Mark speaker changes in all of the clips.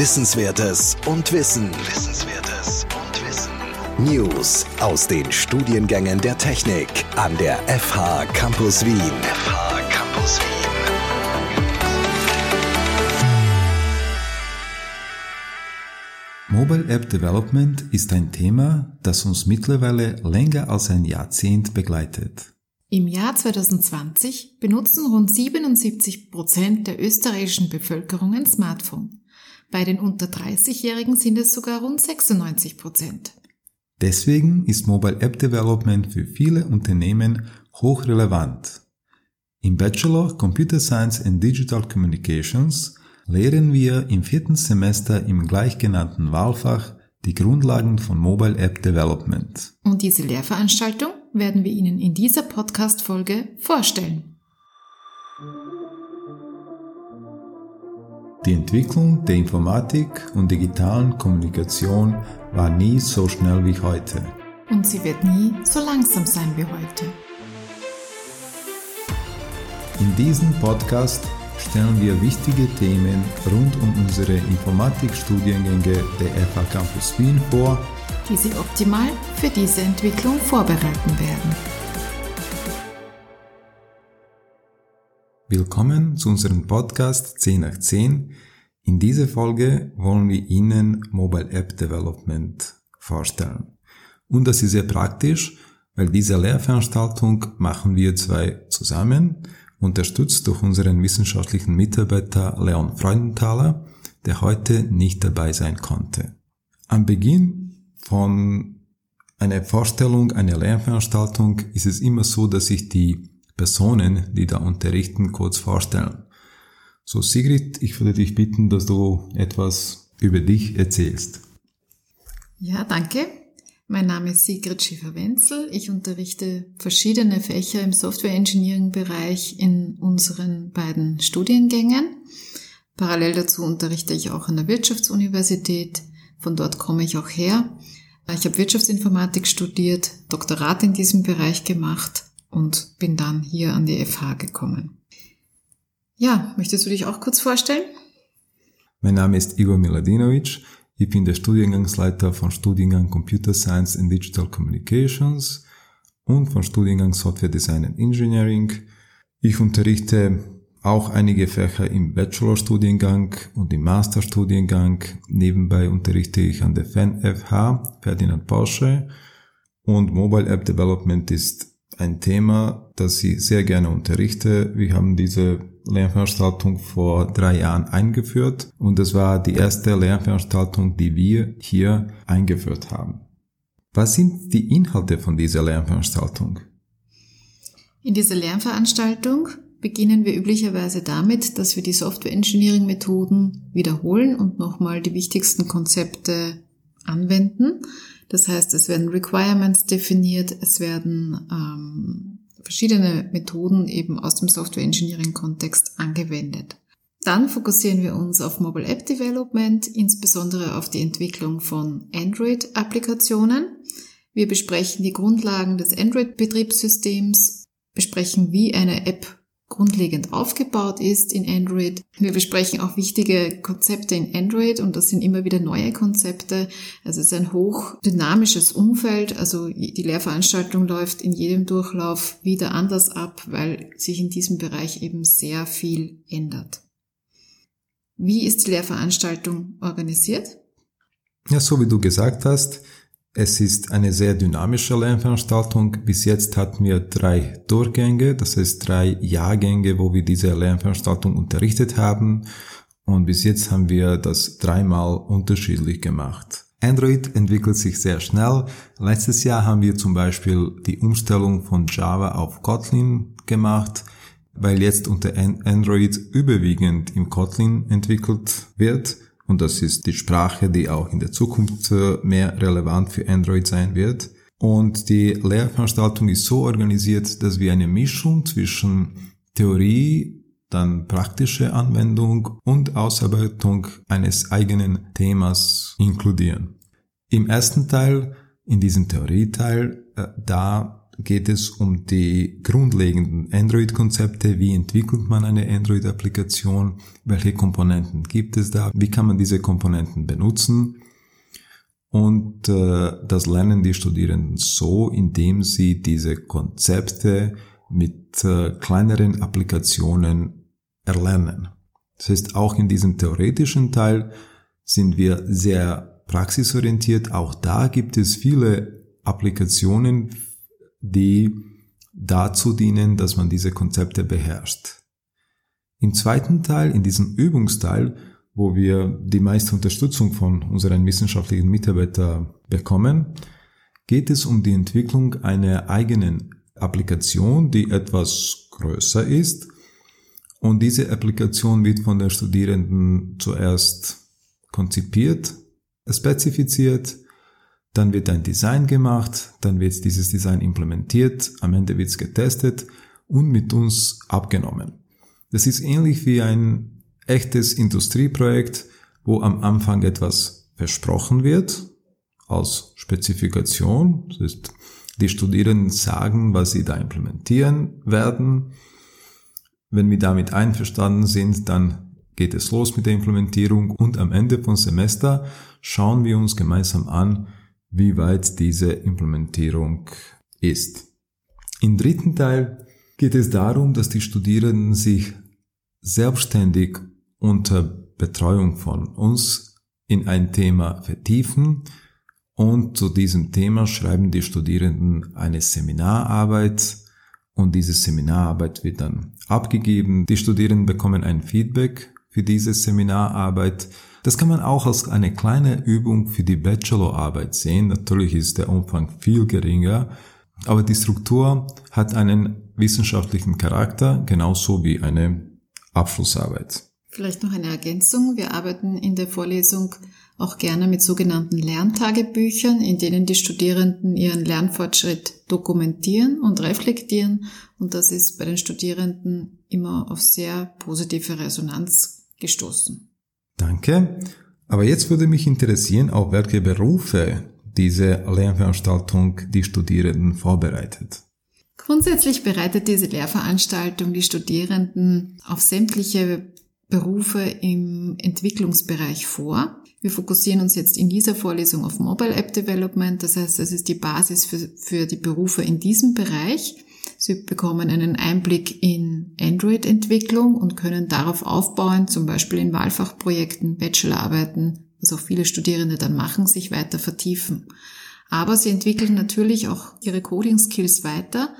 Speaker 1: Wissenswertes und Wissen. Wissenswertes und Wissen. News aus den Studiengängen der Technik an der FH Campus Wien. FH Campus Wien.
Speaker 2: Mobile App Development ist ein Thema, das uns mittlerweile länger als ein Jahrzehnt begleitet.
Speaker 3: Im Jahr 2020 benutzen rund 77 Prozent der österreichischen Bevölkerung ein Smartphone. Bei den unter 30-Jährigen sind es sogar rund 96 Prozent.
Speaker 2: Deswegen ist Mobile App Development für viele Unternehmen hochrelevant. Im Bachelor Computer Science and Digital Communications lehren wir im vierten Semester im gleichgenannten Wahlfach die Grundlagen von Mobile App Development.
Speaker 3: Und diese Lehrveranstaltung werden wir Ihnen in dieser Podcast-Folge vorstellen.
Speaker 2: Die Entwicklung der Informatik und digitalen Kommunikation war nie so schnell wie heute.
Speaker 3: Und sie wird nie so langsam sein wie heute.
Speaker 2: In diesem Podcast stellen wir wichtige Themen rund um unsere Informatikstudiengänge der FH Campus Wien vor,
Speaker 3: die Sie optimal für diese Entwicklung vorbereiten werden.
Speaker 2: Willkommen zu unserem Podcast 10 nach 10. In dieser Folge wollen wir Ihnen Mobile App Development vorstellen. Und das ist sehr praktisch, weil diese Lehrveranstaltung machen wir zwei zusammen unterstützt durch unseren wissenschaftlichen Mitarbeiter Leon Freudenthaler, der heute nicht dabei sein konnte. Am Beginn von einer Vorstellung einer Lernveranstaltung ist es immer so, dass sich die Personen, die da unterrichten, kurz vorstellen. So Sigrid, ich würde dich bitten, dass du etwas über dich erzählst.
Speaker 3: Ja, danke. Mein Name ist Sigrid Schäfer-Wenzel. Ich unterrichte verschiedene Fächer im Software Engineering Bereich in unseren beiden Studiengängen. Parallel dazu unterrichte ich auch an der Wirtschaftsuniversität. Von dort komme ich auch her. Ich habe Wirtschaftsinformatik studiert, Doktorat in diesem Bereich gemacht und bin dann hier an die FH gekommen. Ja, möchtest du dich auch kurz vorstellen?
Speaker 2: Mein Name ist Igor Miladinovic. Ich bin der Studiengangsleiter von Studiengang Computer Science and Digital Communications und von Studiengang Software Design and Engineering. Ich unterrichte auch einige Fächer im Bachelorstudiengang und im Masterstudiengang. Nebenbei unterrichte ich an der FEN-FH, Ferdinand Porsche. Und Mobile App Development ist ein Thema, das ich sehr gerne unterrichte. Wir haben diese Lernveranstaltung vor drei Jahren eingeführt und es war die erste Lernveranstaltung, die wir hier eingeführt haben. Was sind die Inhalte von dieser Lernveranstaltung?
Speaker 3: In dieser Lernveranstaltung beginnen wir üblicherweise damit, dass wir die Software Engineering Methoden wiederholen und nochmal die wichtigsten Konzepte anwenden. Das heißt, es werden Requirements definiert, es werden ähm, verschiedene Methoden eben aus dem Software Engineering Kontext angewendet. Dann fokussieren wir uns auf Mobile App Development, insbesondere auf die Entwicklung von Android-Applikationen. Wir besprechen die Grundlagen des Android-Betriebssystems, besprechen, wie eine App grundlegend aufgebaut ist in Android. Wir besprechen auch wichtige Konzepte in Android und das sind immer wieder neue Konzepte. Also es ist ein hochdynamisches Umfeld. Also die Lehrveranstaltung läuft in jedem Durchlauf wieder anders ab, weil sich in diesem Bereich eben sehr viel ändert. Wie ist die Lehrveranstaltung organisiert?
Speaker 2: Ja, so wie du gesagt hast, es ist eine sehr dynamische Lernveranstaltung. Bis jetzt hatten wir drei Durchgänge, das heißt drei Jahrgänge, wo wir diese Lernveranstaltung unterrichtet haben. Und bis jetzt haben wir das dreimal unterschiedlich gemacht. Android entwickelt sich sehr schnell. Letztes Jahr haben wir zum Beispiel die Umstellung von Java auf Kotlin gemacht, weil jetzt unter Android überwiegend im Kotlin entwickelt wird. Und das ist die Sprache, die auch in der Zukunft äh, mehr relevant für Android sein wird. Und die Lehrveranstaltung ist so organisiert, dass wir eine Mischung zwischen Theorie, dann praktische Anwendung und Ausarbeitung eines eigenen Themas inkludieren. Im ersten Teil, in diesem Theorieteil, äh, da geht es um die grundlegenden Android-Konzepte. Wie entwickelt man eine Android-Applikation? Welche Komponenten gibt es da? Wie kann man diese Komponenten benutzen? Und äh, das lernen die Studierenden so, indem sie diese Konzepte mit äh, kleineren Applikationen erlernen. Das heißt, auch in diesem theoretischen Teil sind wir sehr praxisorientiert. Auch da gibt es viele Applikationen, die dazu dienen, dass man diese Konzepte beherrscht. Im zweiten Teil, in diesem Übungsteil, wo wir die meiste Unterstützung von unseren wissenschaftlichen Mitarbeitern bekommen, geht es um die Entwicklung einer eigenen Applikation, die etwas größer ist. Und diese Applikation wird von den Studierenden zuerst konzipiert, spezifiziert, dann wird ein Design gemacht, dann wird dieses Design implementiert, am Ende wird es getestet und mit uns abgenommen. Das ist ähnlich wie ein echtes Industrieprojekt, wo am Anfang etwas versprochen wird als Spezifikation. Das ist, die Studierenden sagen, was sie da implementieren werden. Wenn wir damit einverstanden sind, dann geht es los mit der Implementierung und am Ende vom Semester schauen wir uns gemeinsam an, wie weit diese Implementierung ist. Im dritten Teil geht es darum, dass die Studierenden sich selbstständig unter Betreuung von uns in ein Thema vertiefen und zu diesem Thema schreiben die Studierenden eine Seminararbeit und diese Seminararbeit wird dann abgegeben. Die Studierenden bekommen ein Feedback für diese Seminararbeit das kann man auch als eine kleine Übung für die Bachelorarbeit sehen. Natürlich ist der Umfang viel geringer, aber die Struktur hat einen wissenschaftlichen Charakter, genauso wie eine Abschlussarbeit.
Speaker 3: Vielleicht noch eine Ergänzung. Wir arbeiten in der Vorlesung auch gerne mit sogenannten Lerntagebüchern, in denen die Studierenden ihren Lernfortschritt dokumentieren und reflektieren. Und das ist bei den Studierenden immer auf sehr positive Resonanz gestoßen.
Speaker 2: Danke. Aber jetzt würde mich interessieren, auf welche Berufe diese Lehrveranstaltung die Studierenden vorbereitet.
Speaker 3: Grundsätzlich bereitet diese Lehrveranstaltung die Studierenden auf sämtliche Berufe im Entwicklungsbereich vor. Wir fokussieren uns jetzt in dieser Vorlesung auf Mobile App Development, das heißt, das ist die Basis für, für die Berufe in diesem Bereich. Sie bekommen einen Einblick in Android-Entwicklung und können darauf aufbauen, zum Beispiel in Wahlfachprojekten, Bachelorarbeiten, was auch viele Studierende dann machen, sich weiter vertiefen. Aber sie entwickeln natürlich auch ihre Coding-Skills weiter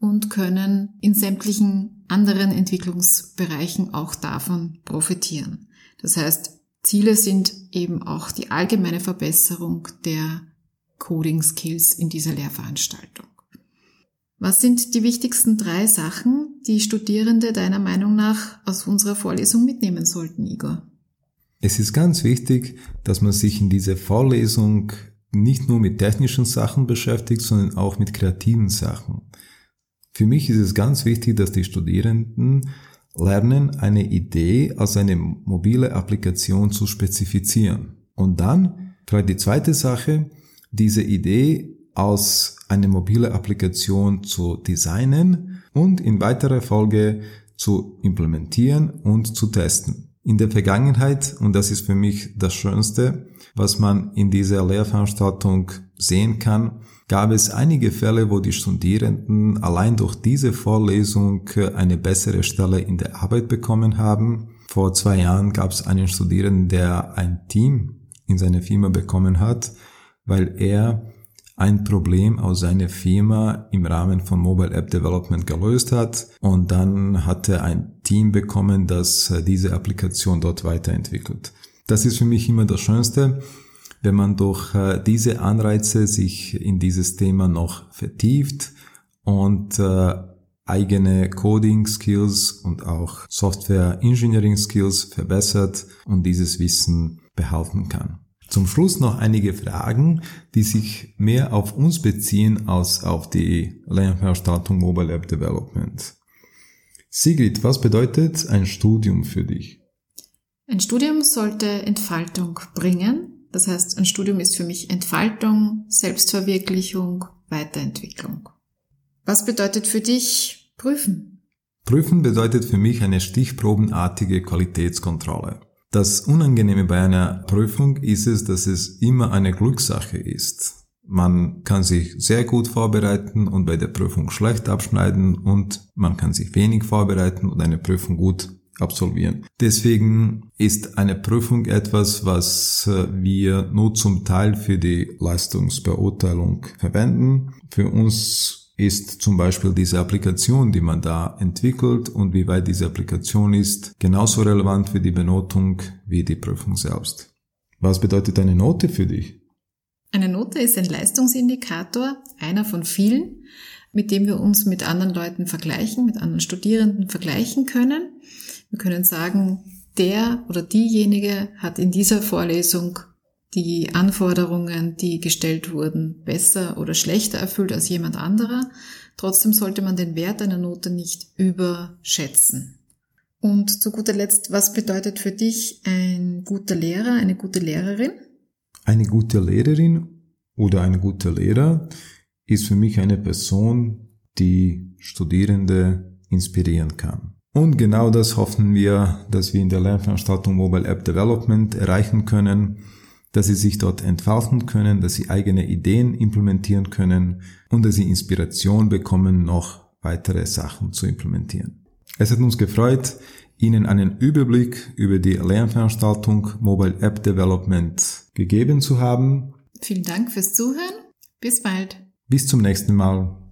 Speaker 3: und können in sämtlichen anderen Entwicklungsbereichen auch davon profitieren. Das heißt, Ziele sind eben auch die allgemeine Verbesserung der Coding-Skills in dieser Lehrveranstaltung. Was sind die wichtigsten drei Sachen, die Studierende deiner Meinung nach aus unserer Vorlesung mitnehmen sollten, Igor?
Speaker 2: Es ist ganz wichtig, dass man sich in dieser Vorlesung nicht nur mit technischen Sachen beschäftigt, sondern auch mit kreativen Sachen. Für mich ist es ganz wichtig, dass die Studierenden lernen, eine Idee als eine mobile Applikation zu spezifizieren. Und dann, vielleicht die zweite Sache, diese Idee als eine mobile Applikation zu designen und in weiterer Folge zu implementieren und zu testen. In der Vergangenheit, und das ist für mich das Schönste, was man in dieser Lehrveranstaltung sehen kann, gab es einige Fälle, wo die Studierenden allein durch diese Vorlesung eine bessere Stelle in der Arbeit bekommen haben. Vor zwei Jahren gab es einen Studierenden, der ein Team in seiner Firma bekommen hat, weil er ein Problem aus seiner Firma im Rahmen von Mobile App Development gelöst hat und dann hat er ein Team bekommen, das äh, diese Applikation dort weiterentwickelt. Das ist für mich immer das Schönste, wenn man durch äh, diese Anreize sich in dieses Thema noch vertieft und äh, eigene Coding Skills und auch Software Engineering Skills verbessert und dieses Wissen behalten kann. Zum Schluss noch einige Fragen, die sich mehr auf uns beziehen als auf die Lernveranstaltung Mobile App Development. Sigrid, was bedeutet ein Studium für dich?
Speaker 3: Ein Studium sollte Entfaltung bringen. Das heißt, ein Studium ist für mich Entfaltung, Selbstverwirklichung, Weiterentwicklung. Was bedeutet für dich prüfen?
Speaker 2: Prüfen bedeutet für mich eine stichprobenartige Qualitätskontrolle. Das Unangenehme bei einer Prüfung ist es, dass es immer eine Glückssache ist. Man kann sich sehr gut vorbereiten und bei der Prüfung schlecht abschneiden und man kann sich wenig vorbereiten und eine Prüfung gut absolvieren. Deswegen ist eine Prüfung etwas, was äh, wir nur zum Teil für die Leistungsbeurteilung verwenden. Für uns ist zum Beispiel diese Applikation, die man da entwickelt und wie weit diese Applikation ist, genauso relevant für die Benotung wie die Prüfung selbst. Was bedeutet eine Note für dich?
Speaker 3: Eine Note ist ein Leistungsindikator, einer von vielen, mit dem wir uns mit anderen Leuten vergleichen, mit anderen Studierenden vergleichen können. Wir können sagen, der oder diejenige hat in dieser Vorlesung die Anforderungen, die gestellt wurden, besser oder schlechter erfüllt als jemand anderer. Trotzdem sollte man den Wert einer Note nicht überschätzen. Und zu guter Letzt, was bedeutet für dich ein guter Lehrer, eine gute Lehrerin?
Speaker 2: Eine gute Lehrerin oder ein guter Lehrer ist für mich eine Person, die Studierende inspirieren kann. Und genau das hoffen wir, dass wir in der Lernveranstaltung Mobile App Development erreichen können dass sie sich dort entfalten können, dass sie eigene Ideen implementieren können und dass sie Inspiration bekommen, noch weitere Sachen zu implementieren. Es hat uns gefreut, Ihnen einen Überblick über die Lernveranstaltung Mobile App Development gegeben zu haben.
Speaker 3: Vielen Dank fürs Zuhören. Bis bald.
Speaker 2: Bis zum nächsten Mal.